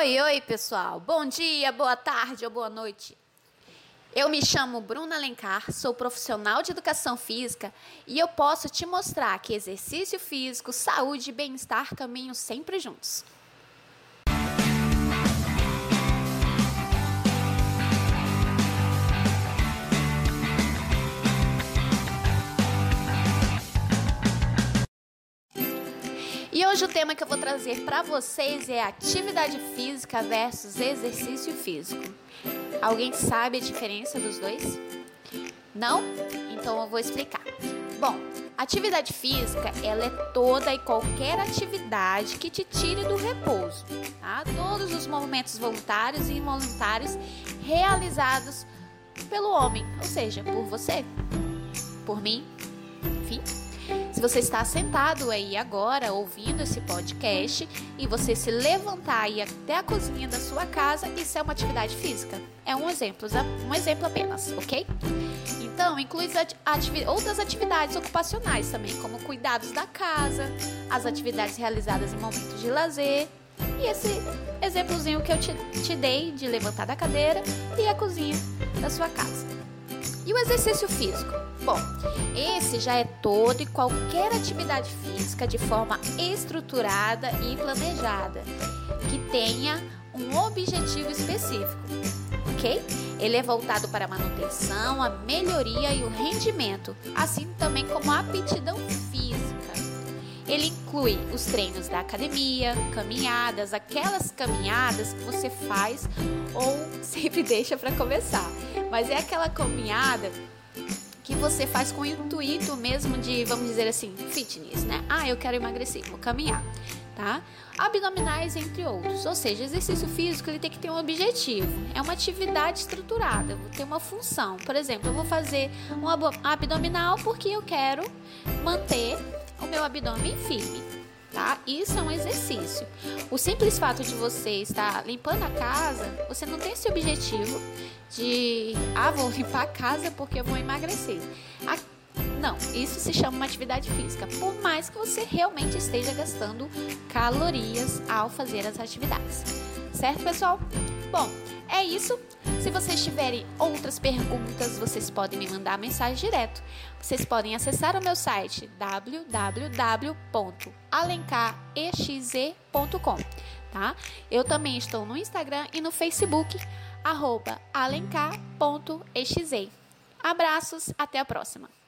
Oi, oi, pessoal. Bom dia, boa tarde ou boa noite. Eu me chamo Bruna Alencar, sou profissional de educação física e eu posso te mostrar que exercício físico, saúde e bem-estar caminham sempre juntos. E hoje o tema que eu vou trazer para vocês é atividade física versus exercício físico. Alguém sabe a diferença dos dois? Não? Então eu vou explicar. Bom, atividade física, ela é toda e qualquer atividade que te tire do repouso, tá? Todos os movimentos voluntários e involuntários realizados pelo homem, ou seja, por você, por mim, enfim, se você está sentado aí agora ouvindo esse podcast e você se levantar e ir até a cozinha da sua casa, isso é uma atividade física. É um exemplo, um exemplo apenas, ok? Então, inclui ativi outras atividades ocupacionais também, como cuidados da casa, as atividades realizadas em momentos de lazer e esse exemplozinho que eu te, te dei de levantar da cadeira e a cozinha da sua casa. E o exercício físico? Bom, esse já é todo e qualquer atividade física de forma estruturada e planejada, que tenha um objetivo específico, ok? Ele é voltado para a manutenção, a melhoria e o rendimento, assim também como a aptidão física. Ele inclui os treinos da academia, caminhadas, aquelas caminhadas que você faz ou sempre deixa para começar. Mas é aquela caminhada que você faz com o intuito mesmo de, vamos dizer assim, fitness, né? Ah, eu quero emagrecer, vou caminhar, tá? Abdominais, entre outros. Ou seja, exercício físico ele tem que ter um objetivo. É uma atividade estruturada, tem uma função. Por exemplo, eu vou fazer um abdominal porque eu quero manter o meu abdômen firme, tá? Isso é um exercício. O simples fato de você estar limpando a casa, você não tem esse objetivo de, ah, vou limpar a casa porque eu vou emagrecer. A, não, isso se chama uma atividade física, por mais que você realmente esteja gastando calorias ao fazer as atividades. Certo, pessoal? Bom, é isso. Se vocês tiverem outras perguntas, vocês podem me mandar mensagem direto. Vocês podem acessar o meu site www.alencarexe.com, tá? Eu também estou no Instagram e no Facebook alencar.exe. Abraços, até a próxima.